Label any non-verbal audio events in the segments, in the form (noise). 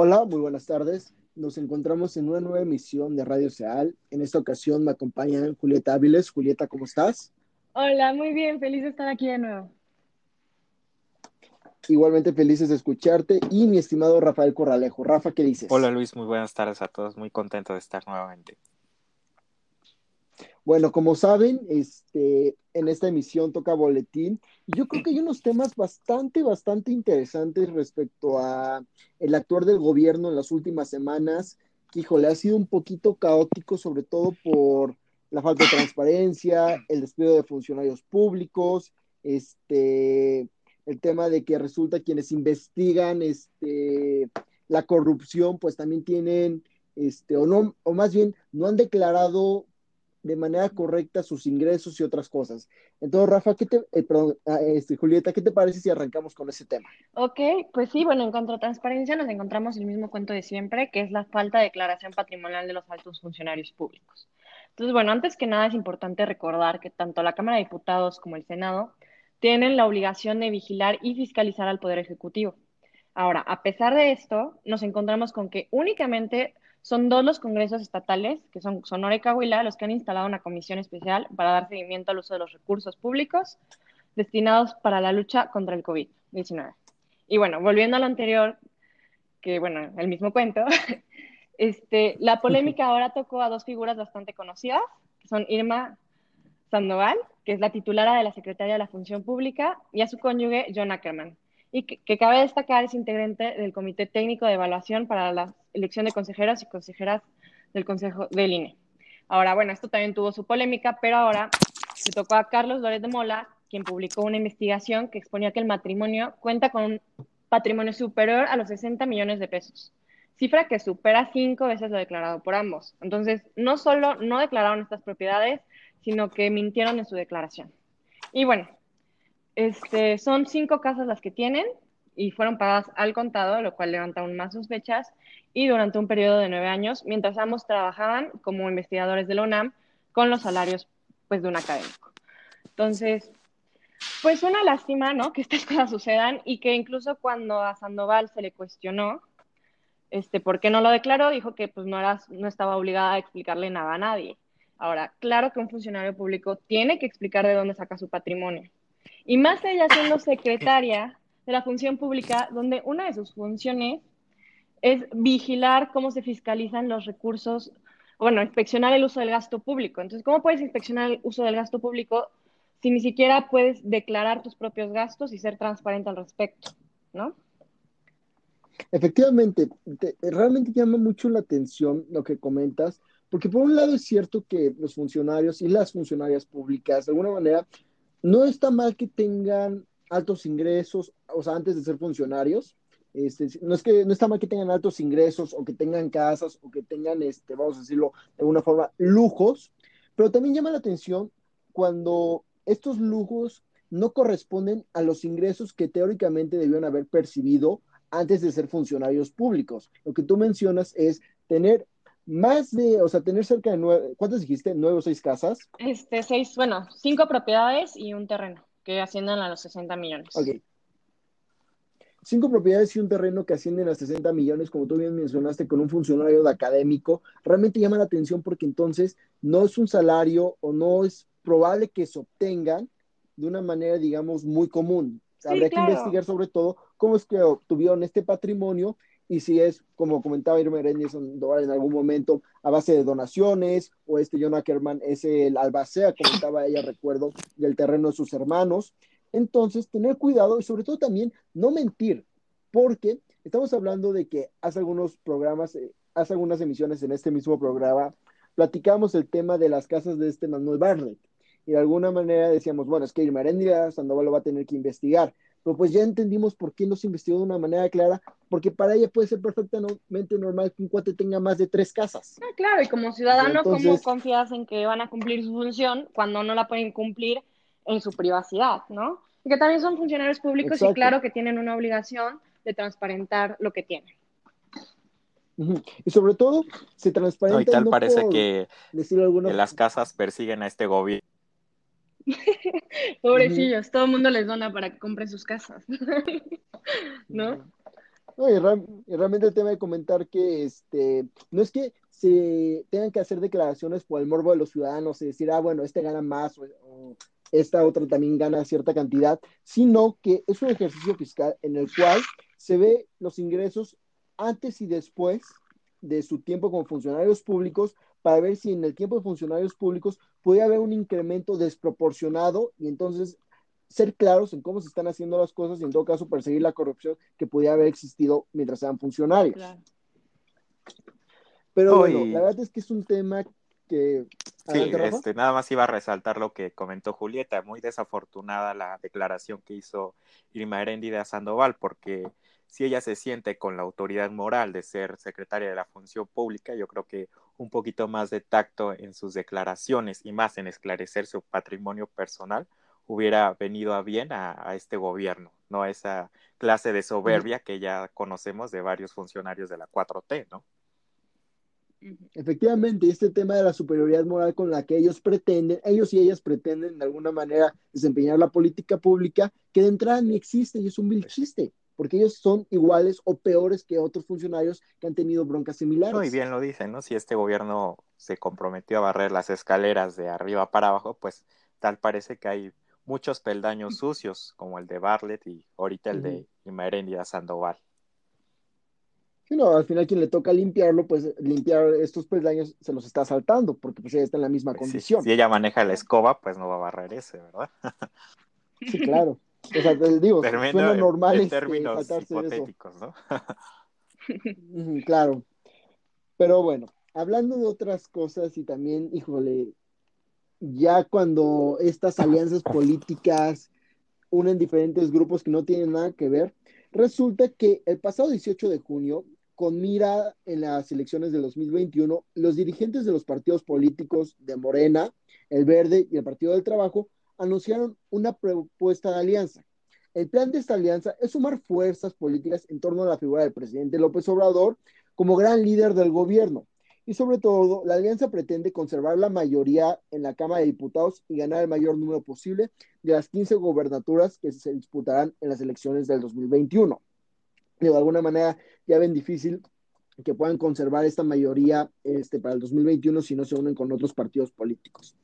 Hola, muy buenas tardes. Nos encontramos en una nueva emisión de Radio Seal. En esta ocasión me acompaña Julieta Áviles. Julieta, ¿cómo estás? Hola, muy bien, feliz de estar aquí de nuevo. Igualmente felices de escucharte. Y mi estimado Rafael Corralejo. Rafa, ¿qué dices? Hola Luis, muy buenas tardes a todos. Muy contento de estar nuevamente. Bueno, como saben, este, en esta emisión toca boletín. Yo creo que hay unos temas bastante, bastante interesantes respecto a el actuar del gobierno en las últimas semanas, que, híjole, ha sido un poquito caótico, sobre todo por la falta de transparencia, el despido de funcionarios públicos, este, el tema de que resulta quienes investigan este, la corrupción, pues también tienen, este, o no, o más bien, no han declarado de manera correcta sus ingresos y otras cosas. Entonces, Rafa, ¿qué te, eh, perdón, ah, este, Julieta, ¿qué te parece si arrancamos con ese tema? Ok, pues sí, bueno, en cuanto a transparencia nos encontramos el mismo cuento de siempre, que es la falta de declaración patrimonial de los altos funcionarios públicos. Entonces, bueno, antes que nada es importante recordar que tanto la Cámara de Diputados como el Senado tienen la obligación de vigilar y fiscalizar al Poder Ejecutivo. Ahora, a pesar de esto, nos encontramos con que únicamente son dos los congresos estatales, que son Sonora y Coahuila, los que han instalado una comisión especial para dar seguimiento al uso de los recursos públicos destinados para la lucha contra el COVID-19. Y bueno, volviendo a lo anterior, que bueno, el mismo cuento, (laughs) este, la polémica ahora tocó a dos figuras bastante conocidas, que son Irma Sandoval, que es la titulara de la Secretaría de la Función Pública, y a su cónyuge, John Ackerman, y que, cabe destacar es integrante del Comité Técnico de Evaluación para la elección de consejeros y consejeras del Consejo del INE. Ahora, bueno, esto también tuvo su polémica, pero ahora se tocó a Carlos Lórez de Mola, quien publicó una investigación que exponía que el matrimonio cuenta con un patrimonio superior a los 60 millones de pesos, cifra que supera cinco veces lo declarado por ambos. Entonces, no solo no declararon estas propiedades, sino que mintieron en su declaración. Y bueno, este, son cinco casas las que tienen y fueron pagadas al contado, lo cual levanta aún más sospechas, y durante un periodo de nueve años, mientras ambos trabajaban como investigadores de la UNAM con los salarios pues, de un académico. Entonces, pues una lástima, ¿no? Que estas (laughs) cosas sucedan y que incluso cuando a Sandoval se le cuestionó este, por qué no lo declaró, dijo que pues no, era, no estaba obligada a explicarle nada a nadie. Ahora, claro que un funcionario público tiene que explicar de dónde saca su patrimonio, y más ella siendo secretaria de la función pública, donde una de sus funciones es vigilar cómo se fiscalizan los recursos, bueno, inspeccionar el uso del gasto público. Entonces, ¿cómo puedes inspeccionar el uso del gasto público si ni siquiera puedes declarar tus propios gastos y ser transparente al respecto, ¿no? Efectivamente, realmente llama mucho la atención lo que comentas, porque por un lado es cierto que los funcionarios y las funcionarias públicas, de alguna manera, no está mal que tengan altos ingresos, o sea, antes de ser funcionarios. Este, no es que no está mal que tengan altos ingresos o que tengan casas o que tengan, este, vamos a decirlo de alguna forma, lujos, pero también llama la atención cuando estos lujos no corresponden a los ingresos que teóricamente debieron haber percibido antes de ser funcionarios públicos. Lo que tú mencionas es tener más de, o sea, tener cerca de nueve, ¿cuántas dijiste? ¿Nueve o seis casas? Este, seis, bueno, cinco propiedades y un terreno que ascienden a los 60 millones. Ok. Cinco propiedades y un terreno que ascienden a 60 millones, como tú bien mencionaste, con un funcionario de académico, realmente llama la atención porque entonces no es un salario o no es probable que se obtengan de una manera, digamos, muy común. Habría que investigar sobre todo cómo es que obtuvieron este patrimonio y si es, como comentaba Irma Sandoval en algún momento, a base de donaciones, o este John Ackerman es el albacea, comentaba ella, recuerdo, del terreno de sus hermanos. Entonces, tener cuidado y sobre todo también no mentir, porque estamos hablando de que hace algunos programas, eh, hace algunas emisiones en este mismo programa, platicamos el tema de las casas de este Manuel Bartlett. Y de alguna manera decíamos, bueno, es que Irma Sandoval lo va a tener que investigar pero pues ya entendimos por qué no se investigó de una manera clara, porque para ella puede ser perfectamente normal que un cuate tenga más de tres casas. Ah, claro, y como ciudadano, ¿cómo confías en que van a cumplir su función cuando no la pueden cumplir en su privacidad, ¿no? Y que también son funcionarios públicos y claro que tienen una obligación de transparentar lo que tienen. Y sobre todo, se transparenta. y tal parece que, que las casas persiguen a este gobierno (laughs) Pobrecillos, todo el mundo les dona para que compren sus casas, (laughs) ¿no? y, realmente el tema de comentar que este, no es que se tengan que hacer declaraciones por el morbo de los ciudadanos y decir, ah, bueno, este gana más o, esta otra también gana cierta cantidad, sino que es un ejercicio fiscal en el cual se ve los ingresos antes y después de su tiempo como funcionarios públicos para ver si en el tiempo de funcionarios públicos puede haber un incremento desproporcionado y entonces ser claros en cómo se están haciendo las cosas y en todo caso perseguir la corrupción que pudiera haber existido mientras eran funcionarios. Pero bueno, la verdad es que es un tema que... Sí, este, nada más iba a resaltar lo que comentó Julieta. Muy desafortunada la declaración que hizo Irma Heréndida Sandoval, porque si ella se siente con la autoridad moral de ser secretaria de la función pública, yo creo que un poquito más de tacto en sus declaraciones y más en esclarecer su patrimonio personal hubiera venido a bien a, este gobierno, no a esa clase de soberbia que ya conocemos de varios funcionarios de la 4T, ¿no? Efectivamente, este tema de la superioridad moral con la que ellos pretenden, ellos y ellas pretenden de alguna manera desempeñar la política pública, que de entrada ni existe y es un vil chiste, porque ellos son iguales o peores que otros funcionarios que han tenido broncas similares. No, y bien lo dicen, ¿no? Si este gobierno se comprometió a barrer las escaleras de arriba para abajo, pues tal parece que hay muchos peldaños (laughs) sucios, como el de Bartlett y ahorita el de Imerendia Sandoval. Sí, no, al final quien le toca limpiarlo, pues limpiar estos peldaños se los está saltando, porque pues ella está en la misma condición. si ella maneja la escoba, pues no va a barrer ese, ¿verdad? sí, claro. (laughs) O sea, te digo, suena normal en este, términos hipotéticos, ¿no? (laughs) claro. Pero bueno, hablando de otras cosas y también, híjole, ya cuando estas alianzas políticas unen diferentes grupos que no tienen nada que ver, resulta que el pasado 18 de junio, con mira en las elecciones de 2021, los dirigentes de los partidos políticos de Morena, el Verde y el Partido del Trabajo anunciaron una propuesta de alianza. El plan de esta alianza es sumar fuerzas políticas en torno a la figura del presidente López Obrador como gran líder del gobierno, y sobre todo, la alianza pretende conservar la mayoría en la Cámara de Diputados y ganar el mayor número posible de las 15 gobernaturas que se disputarán en las elecciones del 2021. De alguna manera, ya ven difícil que puedan conservar esta mayoría este, para el 2021 si no se unen con otros partidos políticos.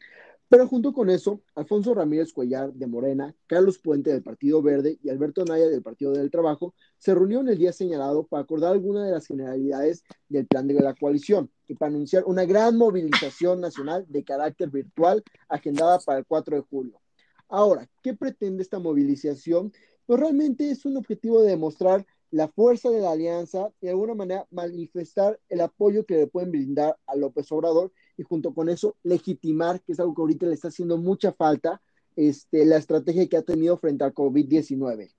Pero junto con eso, Alfonso Ramírez Cuellar de Morena, Carlos Puente del Partido Verde y Alberto Naya del Partido del Trabajo se reunieron el día señalado para acordar algunas de las generalidades del plan de la coalición y para anunciar una gran movilización nacional de carácter virtual agendada para el 4 de julio. Ahora, ¿qué pretende esta movilización? Pues realmente es un objetivo de demostrar la fuerza de la alianza y de alguna manera manifestar el apoyo que le pueden brindar a López Obrador y junto con eso legitimar, que es algo que ahorita le está haciendo mucha falta, este, la estrategia que ha tenido frente al COVID-19.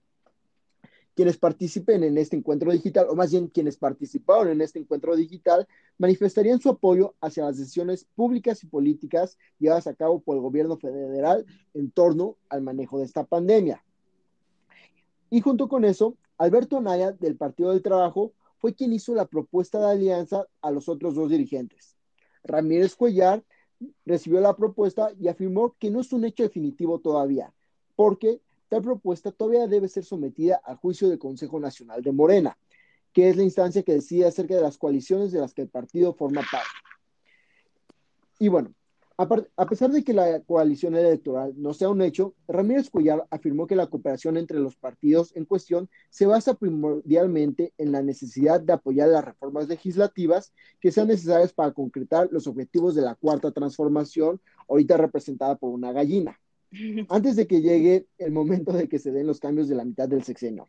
Quienes participen en este encuentro digital, o más bien quienes participaron en este encuentro digital, manifestarían su apoyo hacia las decisiones públicas y políticas llevadas a cabo por el gobierno federal en torno al manejo de esta pandemia. Y junto con eso, Alberto Naya, del Partido del Trabajo, fue quien hizo la propuesta de alianza a los otros dos dirigentes. Ramírez Cuellar recibió la propuesta y afirmó que no es un hecho definitivo todavía, porque tal propuesta todavía debe ser sometida al juicio del Consejo Nacional de Morena, que es la instancia que decide acerca de las coaliciones de las que el partido forma parte. Y bueno, a, pesar de que la coalición electoral no sea un hecho, Ramírez Cuyar afirmó que la cooperación entre los partidos en cuestión se basa primordialmente en la necesidad de apoyar las reformas legislativas que sean necesarias para concretar los objetivos de la cuarta transformación, ahorita representada por una gallina, (laughs) antes de que llegue el momento de que se den los cambios de la mitad del sexenio.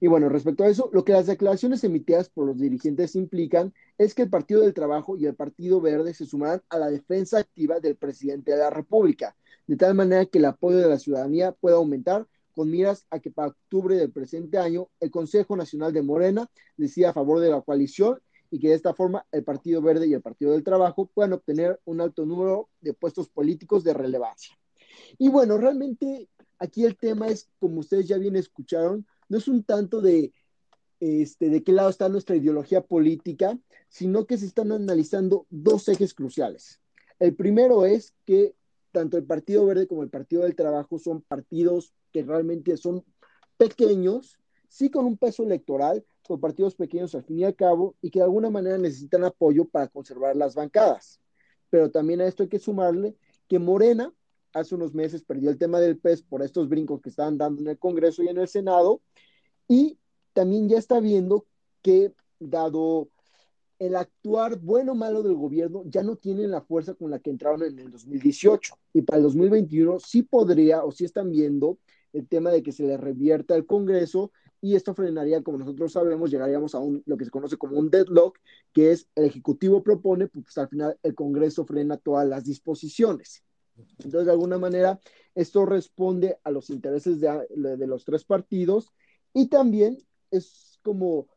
Y bueno, respecto a eso, lo que las declaraciones emitidas por los dirigentes implican es que el Partido del Trabajo y el Partido Verde se sumarán a la defensa activa del presidente de la República, de tal manera que el apoyo de la ciudadanía pueda aumentar con miras a que para octubre del presente año el Consejo Nacional de Morena decida a favor de la coalición y que de esta forma el Partido Verde y el Partido del Trabajo puedan obtener un alto número de puestos políticos de relevancia. Y bueno, realmente aquí el tema es, como ustedes ya bien escucharon, no es un tanto de, este, de qué lado está nuestra ideología política, sino que se están analizando dos ejes cruciales. El primero es que tanto el Partido Verde como el Partido del Trabajo son partidos que realmente son pequeños, sí con un peso electoral, con partidos pequeños al fin y al cabo, y que de alguna manera necesitan apoyo para conservar las bancadas. Pero también a esto hay que sumarle que Morena hace unos meses perdió el tema del PES por estos brincos que estaban dando en el Congreso y en el Senado, y también ya está viendo que dado el actuar bueno o malo del gobierno, ya no tienen la fuerza con la que entraron en el 2018. Y para el 2021 sí podría o sí están viendo el tema de que se le revierta al Congreso y esto frenaría, como nosotros sabemos, llegaríamos a un, lo que se conoce como un deadlock, que es el Ejecutivo propone, pues al final el Congreso frena todas las disposiciones. Entonces, de alguna manera, esto responde a los intereses de, los tres partidos y también es como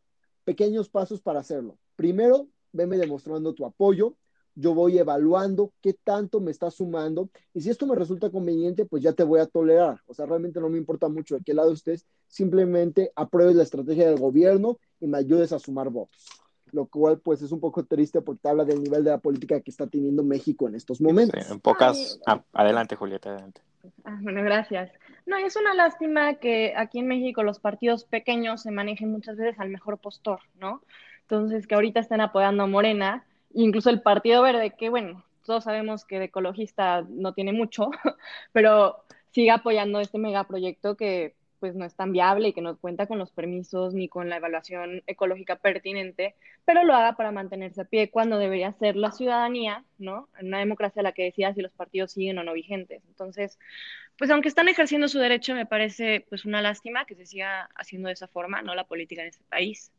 pequeños pasos para hacerlo. Primero, venme demostrando tu apoyo, yo voy evaluando qué tanto me está sumando y si esto me resulta conveniente, pues ya te voy a tolerar. O sea, realmente no me importa mucho de qué lado estés, simplemente apruebes la estrategia del gobierno y me ayudes a sumar votos. Lo cual pues es un poco triste porque habla del nivel de la política que está teniendo México en estos momentos. en pocas... Ah, adelante, Julieta, adelante. Ah, bueno, gracias. No, es una lástima que aquí en México los partidos pequeños se manejen muchas veces al mejor postor, ¿no? Entonces, que ahorita estén apoyando a Morena, incluso el Partido Verde, que bueno, todos sabemos que de ecologista no tiene mucho, (laughs) pero sigue apoyando este megaproyecto que pues no es tan viable y que no cuenta con los permisos ni con la evaluación ecológica pertinente, pero lo haga para mantenerse a pie cuando debería ser la ciudadanía, ¿no? En una democracia la que decida si los partidos siguen o no vigentes. Entonces, pues aunque están ejerciendo su derecho, me parece pues una lástima que se siga haciendo de esa forma, ¿no? La política en este país.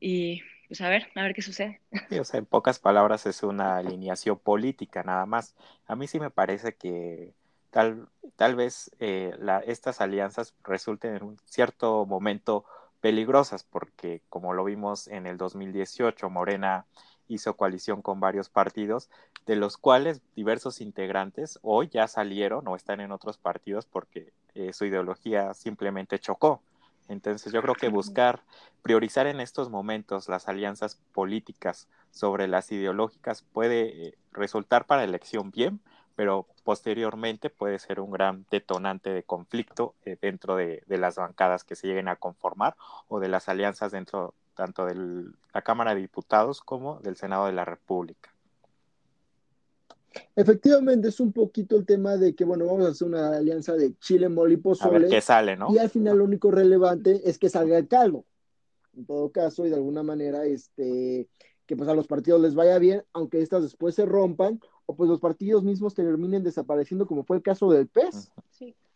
Y pues a ver, a ver qué sucede. o sea, en pocas palabras es una alineación política nada más. A mí sí me parece que tal, tal vez eh, la, estas alianzas resulten en un cierto momento peligrosas porque como lo vimos en el 2018, Morena hizo coalición con varios partidos, de los cuales diversos integrantes hoy ya salieron o están en otros partidos porque eh, su ideología simplemente chocó. Entonces yo creo que buscar priorizar en estos momentos las alianzas políticas sobre las ideológicas puede eh, resultar para elección bien, pero posteriormente puede ser un gran detonante de conflicto eh, dentro de, las bancadas que se lleguen a conformar o de las alianzas dentro tanto de la Cámara de Diputados como del Senado de la República. Efectivamente, es un poquito el tema de que, bueno, vamos a hacer una alianza de Chile, Mole y Pozole. A ver qué sale, ¿no? Y al final lo único relevante es que salga el calvo. En todo caso, y de alguna manera, este, que pues a los partidos les vaya bien, aunque estas después se rompan, o pues los partidos mismos terminen desapareciendo, como fue el caso del PES,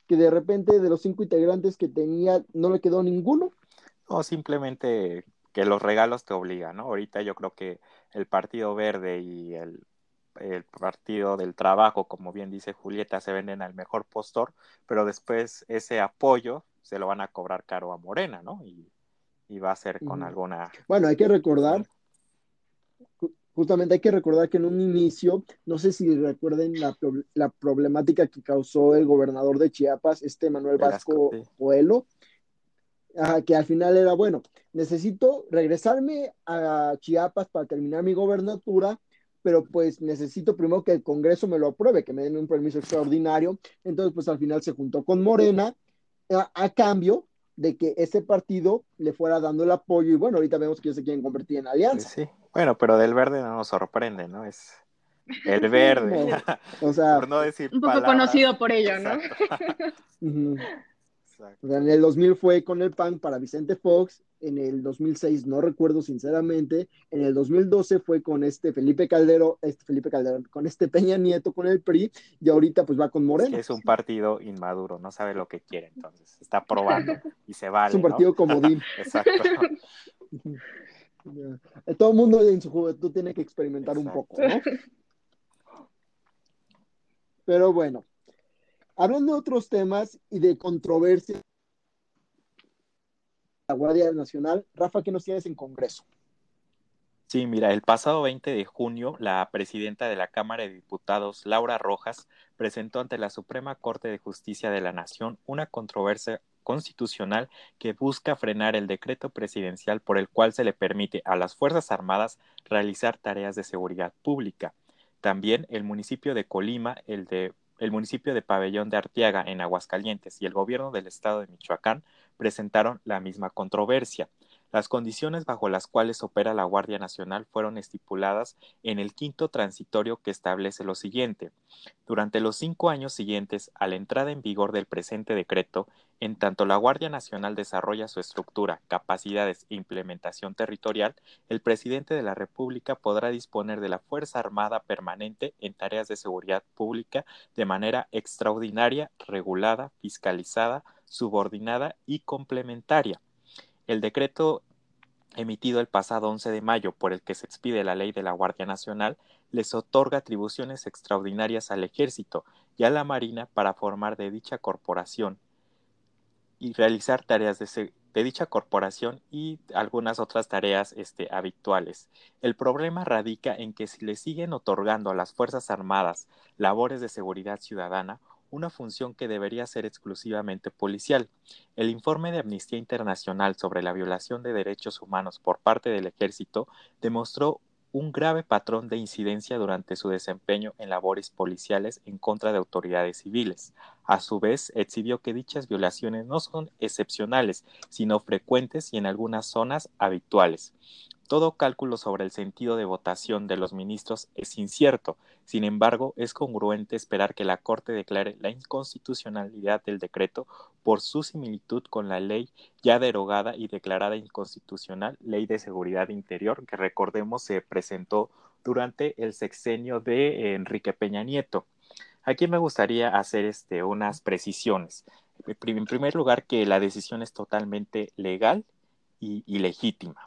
que de repente de los cinco integrantes que tenía no le quedó ninguno. O simplemente que los regalos te obligan, ¿no? Ahorita yo creo que el Partido Verde y el el partido del trabajo, como bien dice Julieta, se venden al mejor postor, pero después ese apoyo se lo van a cobrar caro a Morena, ¿no? Y, va a ser con alguna... Bueno, hay que recordar, justamente hay que recordar que en un inicio, no sé si recuerden la, problemática que causó el gobernador de Chiapas, este Manuel Vasco Puelo, que al final era, bueno, necesito regresarme a Chiapas para terminar mi gobernatura, pero pues necesito primero que el Congreso me lo apruebe, que me den un permiso extraordinario. Entonces, pues al final se juntó con Morena a, cambio de que ese partido le fuera dando el apoyo y bueno, ahorita vemos que ellos se quieren convertir en alianza. Sí, bueno, pero del verde no nos sorprende, ¿no? Es el (laughs) verde. (laughs) o sea, por no decir un poco conocido por ello, ¿no? (laughs) en el 2000 fue con el PAN para Vicente Fox, en el 2006 no recuerdo sinceramente, en el 2012 fue con este Felipe Caldero, este Felipe Calderón, con este Peña Nieto, con el PRI, y ahorita pues va con Moreno. Es, un partido inmaduro, no sabe lo que quiere, entonces está probando y se vale. Es un partido comodín. Exacto. Todo el mundo en su juventud tiene que experimentar un poco, ¿no? (laughs) Pero bueno, Hablando de otros temas y de controversia, la Guardia Nacional, Rafa, ¿qué nos tienes en Congreso? Sí, mira, el pasado 20 de junio, la presidenta de la Cámara de Diputados, Laura Rojas, presentó ante la Suprema Corte de Justicia de la Nación una controversia constitucional que busca frenar el decreto presidencial por el cual se le permite a las Fuerzas Armadas realizar tareas de seguridad pública. También el municipio de Colima, el de el municipio de Pabellón de Arteaga, en Aguascalientes, y el gobierno del estado de Michoacán presentaron la misma controversia. Las condiciones bajo las cuales opera la Guardia Nacional fueron estipuladas en el quinto transitorio que establece lo siguiente. Durante los cinco años siguientes a la entrada en vigor del presente decreto, en tanto la Guardia Nacional desarrolla su estructura, capacidades e implementación territorial, el presidente de la República podrá disponer de la Fuerza Armada permanente en tareas de seguridad pública de manera extraordinaria, regulada, fiscalizada, subordinada y complementaria el decreto emitido el pasado 11 de mayo por el que se expide la ley de la Guardia Nacional les otorga atribuciones extraordinarias al Ejército y a la Marina para formar de dicha corporación y realizar tareas de, dicha corporación y algunas otras tareas este, habituales. El problema radica en que si le siguen otorgando a las Fuerzas Armadas labores de seguridad ciudadana, una función que debería ser exclusivamente policial. El informe de Amnistía Internacional sobre la violación de derechos humanos por parte del ejército demostró un grave patrón de incidencia durante su desempeño en labores policiales en contra de autoridades civiles. A su vez, exhibió que dichas violaciones no son excepcionales, sino frecuentes y en algunas zonas habituales. Todo cálculo sobre el sentido de votación de los ministros es incierto. Sin embargo, es congruente esperar que la Corte declare la inconstitucionalidad del decreto por su similitud con la ley ya derogada y declarada inconstitucional, Ley de Seguridad Interior, que recordemos se presentó durante el sexenio de Enrique Peña Nieto. Aquí me gustaría hacer este, unas precisiones. En primer lugar, que la decisión es totalmente legal y legítima.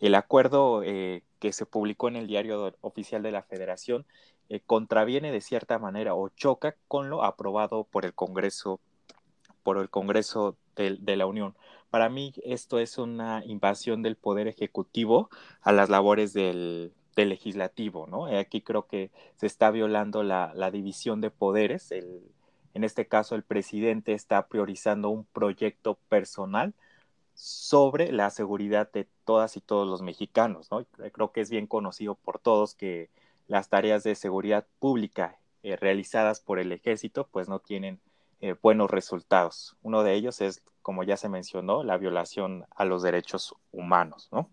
El acuerdo eh, que se publicó en el diario oficial de la Federación eh, contraviene de cierta manera o choca con lo aprobado por el Congreso, por el Congreso de, la Unión. Para mí esto es una invasión del poder ejecutivo a las labores del, legislativo, ¿no? Eh, aquí creo que se está violando la, la división de poderes. El, en este caso, el presidente está priorizando un proyecto personal sobre la seguridad de todas y todos los mexicanos. ¿no? Creo que es bien conocido por todos que las tareas de seguridad pública eh, realizadas por el ejército pues no tienen eh, buenos resultados. Uno de ellos es, como ya se mencionó, la violación a los derechos humanos. ¿no?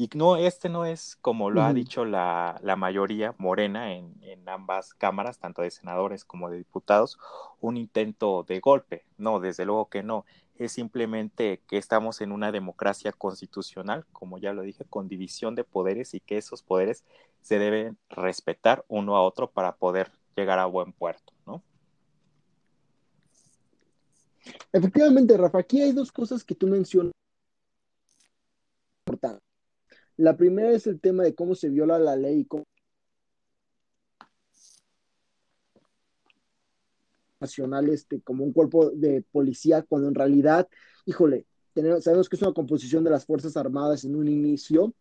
Y no, este no es, como lo ha dicho la, la mayoría morena en, en, ambas cámaras, tanto de senadores como de diputados, un intento de golpe. No, desde luego que no es simplemente que estamos en una democracia constitucional, como ya lo dije, con división de poderes y que esos poderes se deben respetar uno a otro para poder llegar a buen puerto, ¿no? Efectivamente, Rafa, aquí hay dos cosas que tú mencionas. La primera es el tema de cómo se viola la ley y cómo nacional este, como un cuerpo de policía, cuando en realidad, híjole, sabemos que es una composición de las Fuerzas Armadas en un inicio,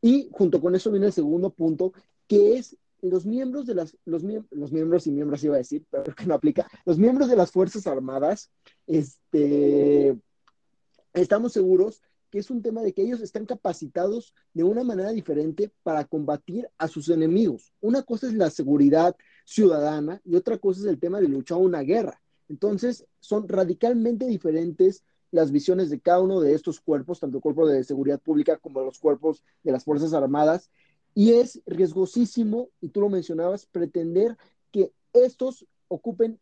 y junto con eso viene el segundo punto, que es los miembros de las, los, los miembros y miembros iba a decir, pero que no aplica, los miembros de las Fuerzas Armadas, este, estamos seguros que es un tema de que ellos están capacitados de una manera diferente para combatir a sus enemigos. Una cosa es la seguridad ciudadana y otra cosa es el tema de luchar una guerra. Entonces, son radicalmente diferentes las visiones de cada uno de estos cuerpos, tanto el cuerpo de seguridad pública como los cuerpos de las Fuerzas Armadas, y es riesgosísimo, y tú lo mencionabas, pretender que estos ocupen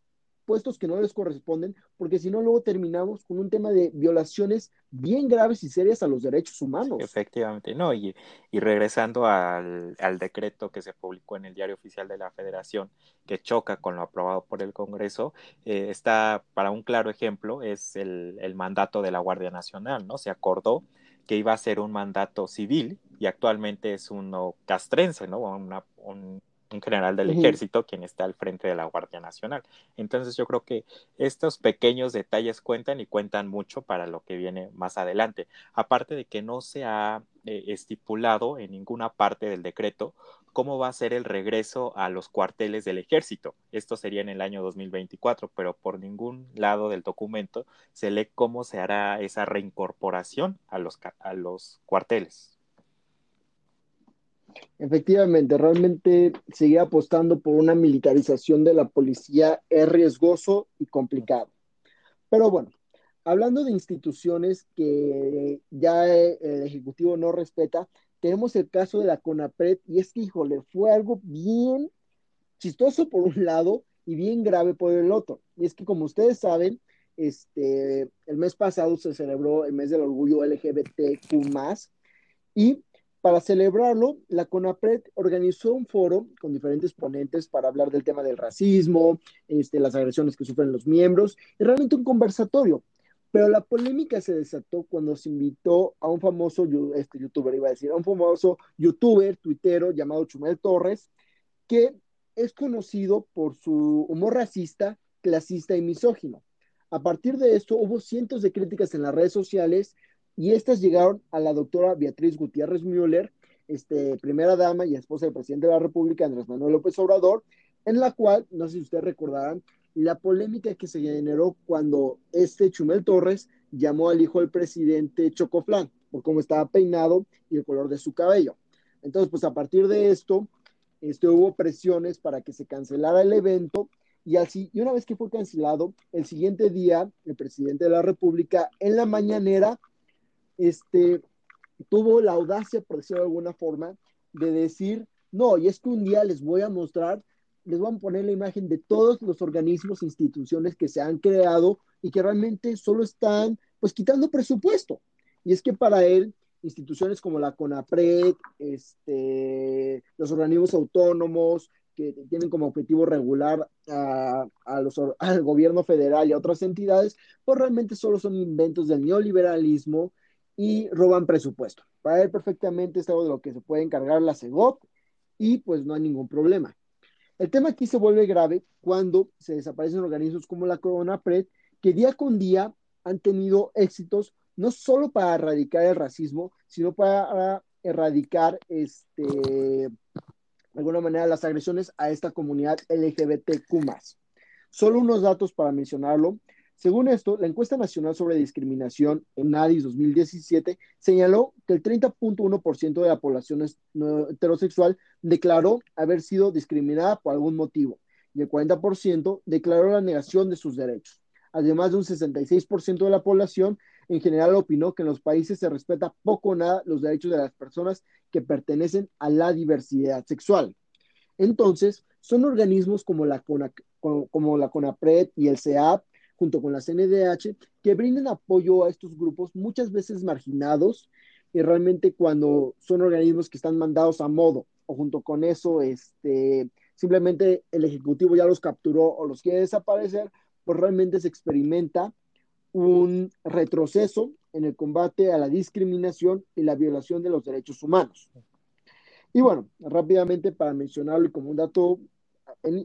puestos que no les corresponden, porque si no, luego terminamos con un tema de violaciones bien graves y serias a los derechos humanos. Efectivamente, no, y, y regresando al, al, decreto que se publicó en el Diario Oficial de la Federación, que choca con lo aprobado por el Congreso, eh, está, para un claro ejemplo, es el, el mandato de la Guardia Nacional, ¿no? Se acordó que iba a ser un mandato civil y actualmente es uno castrense, ¿no? Una, un, un general del ejército quien está al frente de la Guardia Nacional. Entonces yo creo que estos pequeños detalles cuentan y cuentan mucho para lo que viene más adelante. Aparte de que no se ha eh, estipulado en ninguna parte del decreto cómo va a ser el regreso a los cuarteles del ejército. Esto sería en el año 2024, pero por ningún lado del documento se lee cómo se hará esa reincorporación a los, a los cuarteles. Efectivamente, realmente seguir apostando por una militarización de la policía es riesgoso y complicado. Pero bueno, hablando de instituciones que ya el Ejecutivo no respeta, tenemos el caso de la CONAPRED y es que, híjole, fue algo bien chistoso por un lado y bien grave por el otro. Y es que, como ustedes saben, este, el mes pasado se celebró el mes del orgullo LGBTQ y para celebrarlo, la CONAPRED organizó un foro con diferentes ponentes para hablar del tema del racismo, este, las agresiones que sufren los miembros, y realmente un conversatorio. Pero la polémica se desató cuando se invitó a un famoso este, youtuber, iba a decir, a un famoso youtuber, tuitero llamado Chumel Torres, que es conocido por su humor racista, clasista y misógino. A partir de esto hubo cientos de críticas en las redes sociales y estas llegaron a la doctora Beatriz Gutiérrez Müller, este, primera dama y esposa del presidente de la República, Andrés Manuel López Obrador, en la cual, no sé si ustedes recordarán, la polémica que se generó cuando este Chumel Torres llamó al hijo del presidente Chocoflán, por cómo estaba peinado y el color de su cabello. Entonces, pues a partir de esto, este, hubo presiones para que se cancelara el evento y así, y una vez que fue cancelado, el siguiente día, el presidente de la República, en la mañanera, este, tuvo la audacia, por decirlo de alguna forma, de decir, no, y es que un día les voy a mostrar, les voy a poner la imagen de todos los organismos, instituciones que se han creado y que realmente solo están, pues, quitando presupuesto. Y es que para él, instituciones como la CONAPRED, este, los organismos autónomos, que tienen como objetivo regular a, los, al gobierno federal y a otras entidades, pues realmente solo son inventos del neoliberalismo y roban presupuesto. Para él perfectamente es de lo que se puede encargar la CEGOP y pues no hay ningún problema. El tema aquí se vuelve grave cuando se desaparecen organismos como la CONAPRED, que día con día han tenido éxitos no solo para erradicar el racismo, sino para erradicar este, de alguna manera las agresiones a esta comunidad LGBTQ. Solo unos datos para mencionarlo. Según esto, la encuesta nacional sobre discriminación en ADIS 2017 señaló que el 30.1% de la población heterosexual declaró haber sido discriminada por algún motivo y el 40% declaró la negación de sus derechos. Además de un 66% de la población en general opinó que en los países se respeta poco o nada los derechos de las personas que pertenecen a la diversidad sexual. Entonces, son organismos como la, como la CONAPRED y el CEAP, junto con la CNDH, que brindan apoyo a estos grupos muchas veces marginados y realmente cuando son organismos que están mandados a modo o junto con eso, este, simplemente el Ejecutivo ya los capturó o los quiere desaparecer, pues realmente se experimenta un retroceso en el combate a la discriminación y la violación de los derechos humanos. Y bueno, rápidamente para mencionarlo como un dato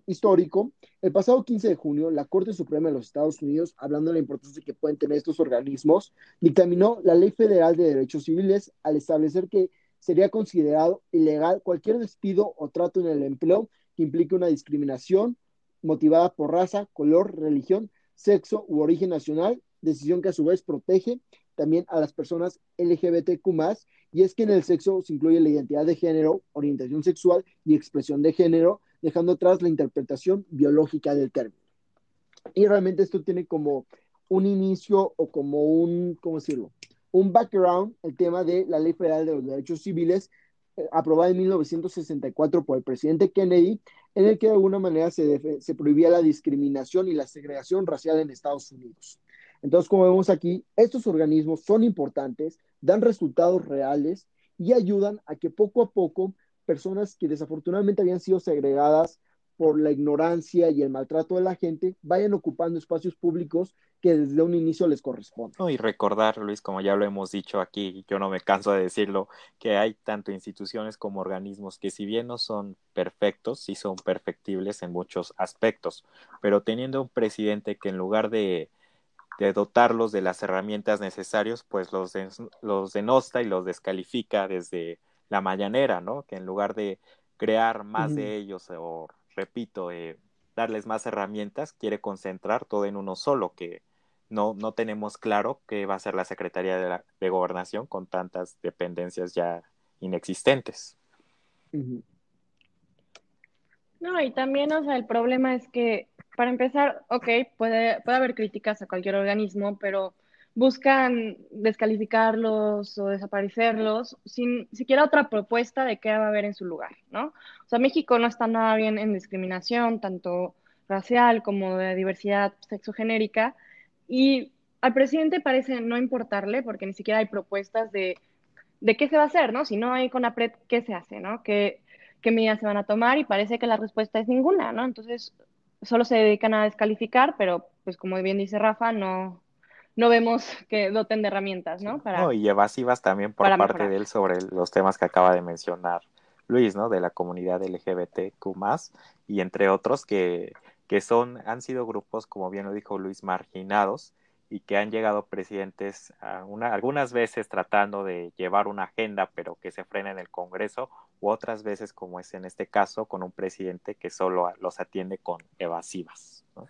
histórico, el pasado 15 de junio, la Corte Suprema de los Estados Unidos, hablando de la importancia que pueden tener estos organismos, dictaminó la Ley Federal de Derechos Civiles al establecer que sería considerado ilegal cualquier despido o trato en el empleo que implique una discriminación motivada por raza, color, religión, sexo u origen nacional decisión que a su vez protege también a las personas LGBTQ y es que en el sexo se incluye la identidad de género, orientación sexual y expresión de género, dejando atrás la interpretación biológica del término. Y realmente esto tiene como un inicio o como un, ¿cómo decirlo? Un background, el tema de la Ley Federal de los Derechos Civiles, eh, aprobada en 1964 por el presidente Kennedy, en el que de alguna manera se, se prohibía la discriminación y la segregación racial en Estados Unidos. Entonces, como vemos aquí, estos organismos son importantes, dan resultados reales y ayudan a que poco a poco personas que desafortunadamente habían sido segregadas por la ignorancia y el maltrato de la gente vayan ocupando espacios públicos que desde un inicio les corresponden. y recordar, Luis, como ya lo hemos dicho aquí, yo no me canso de decirlo, que hay tanto instituciones como organismos que si bien no son perfectos, sí son perfectibles en muchos aspectos, pero teniendo un presidente que en lugar de de dotarlos de las herramientas necesarias, pues los, los denosta y los descalifica desde la mañanera, ¿no? Que en lugar de crear más de ellos o, repito, eh, darles más herramientas, quiere concentrar todo en uno solo, que no, no tenemos claro qué va a ser la Secretaría de, la, de Gobernación con tantas dependencias ya inexistentes. No, y también, o sea, el problema es que para empezar, ok, puede, puede haber críticas a cualquier organismo, pero buscan descalificarlos o desaparecerlos sin siquiera otra propuesta de qué va a haber en su lugar, ¿no? O sea, México no está nada bien en discriminación, tanto racial como de diversidad sexogenérica, y al presidente parece no importarle porque ni siquiera hay propuestas de, de qué se va a hacer, ¿no? Si no hay con APRED, ¿qué se hace, ¿no? ¿Qué, ¿Qué medidas se van a tomar? Y parece que la respuesta es ninguna, ¿no? Entonces, solo se dedican a descalificar, pero pues como bien dice Rafa, no, no vemos que doten de herramientas, ¿no? Para, no, y evasivas también por parte de él sobre los temas que acaba de mencionar Luis, ¿no? De la comunidad LGBTQ+, y entre otros que, que son, han sido grupos, como bien lo dijo Luis, marginados, y que han llegado presidentes una, algunas veces tratando de llevar una agenda, pero que se frena en el Congreso, u otras veces, como es en este caso, con un presidente que solo los atiende con evasivas. ¿no?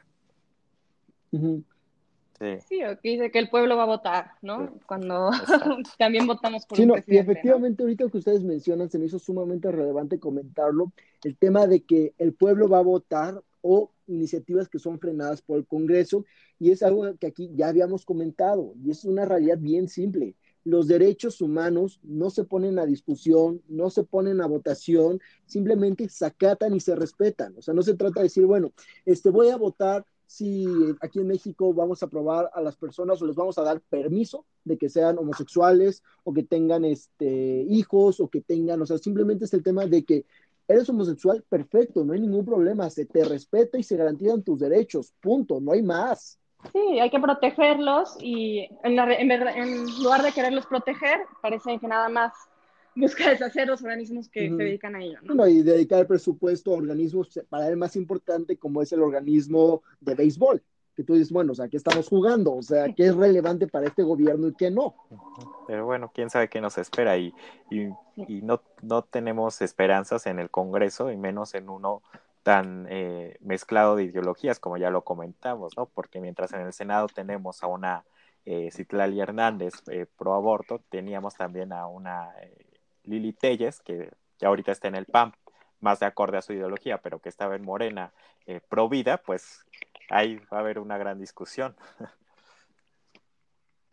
Sí. o que dice que el pueblo va a votar, ¿no? Cuando (laughs) también votamos por sí, un presidente, Y efectivamente, ahorita que ustedes mencionan, se me hizo sumamente relevante comentarlo, el tema de que el pueblo va a votar o iniciativas que son frenadas por el Congreso, y es algo que aquí ya habíamos comentado, y es una realidad bien simple. Los derechos humanos no se ponen a discusión, no se ponen a votación, simplemente se acatan y se respetan. O sea, no se trata de decir, bueno, este voy a votar si aquí en México vamos a aprobar a las personas o les vamos a dar permiso de que sean homosexuales o que tengan este, hijos o que tengan, o sea, simplemente es el tema de que eres homosexual, perfecto, no hay ningún problema, se te respeta y se garantizan tus derechos, punto, no hay más. Sí, hay que protegerlos y en, en lugar de quererlos proteger, parece que nada más busca deshacer los organismos que se dedican a ello. ¿no? y dedicar presupuesto a organismos para el más importante como es el organismo de béisbol. Que tú dices, bueno, o sea, ¿qué estamos jugando? O sea, ¿qué es relevante para este gobierno y qué no? Pero bueno, quién sabe qué nos espera y, y, y no, no tenemos esperanzas en el Congreso y menos en uno tan eh, mezclado de ideologías como ya lo comentamos, ¿no? Porque mientras en el Senado tenemos a una eh, Citlali Hernández eh, pro aborto, teníamos también a una eh, Lili Telles, que ya ahorita está en el PAM, más de acorde a su ideología, pero que estaba en Morena eh, pro vida, pues ahí va a haber una gran discusión. (laughs)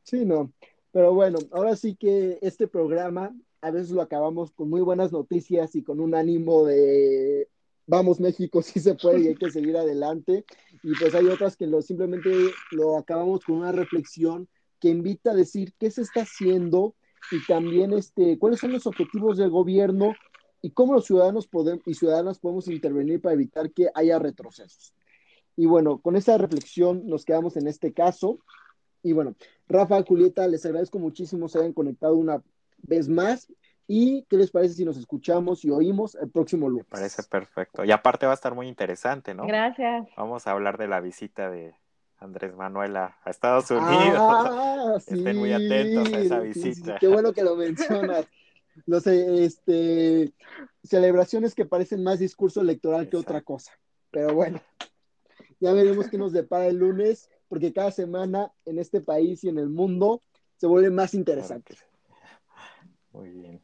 Sí, no. Pero bueno, ahora sí que este programa a veces lo acabamos con muy buenas noticias y con un ánimo de vamos México, sí se puede y hay que (laughs) seguir adelante. Y pues hay otras que lo, simplemente lo acabamos con una reflexión que invita a decir qué se está haciendo y también este, cuáles son los objetivos del gobierno y cómo los ciudadanos podemos, y ciudadanas podemos intervenir para evitar que haya retrocesos. Y bueno, con esa reflexión nos quedamos en este caso. Y bueno, Rafa, Julieta, les agradezco muchísimo se hayan conectado una vez más. ¿Y qué les parece si nos escuchamos y oímos el próximo lunes? Me parece perfecto. Y aparte va a estar muy interesante, ¿no? Gracias. Vamos a hablar de la visita de, Andrés Manuel a, Estados Unidos. Ah, (laughs) Estén muy atentos a esa visita. qué bueno que lo mencionas. (laughs) Los este, celebraciones que parecen más discurso electoral que otra cosa. Pero bueno, ya veremos qué nos depara el lunes, porque cada semana en este país y en el mundo se vuelve más interesante. Muy bien.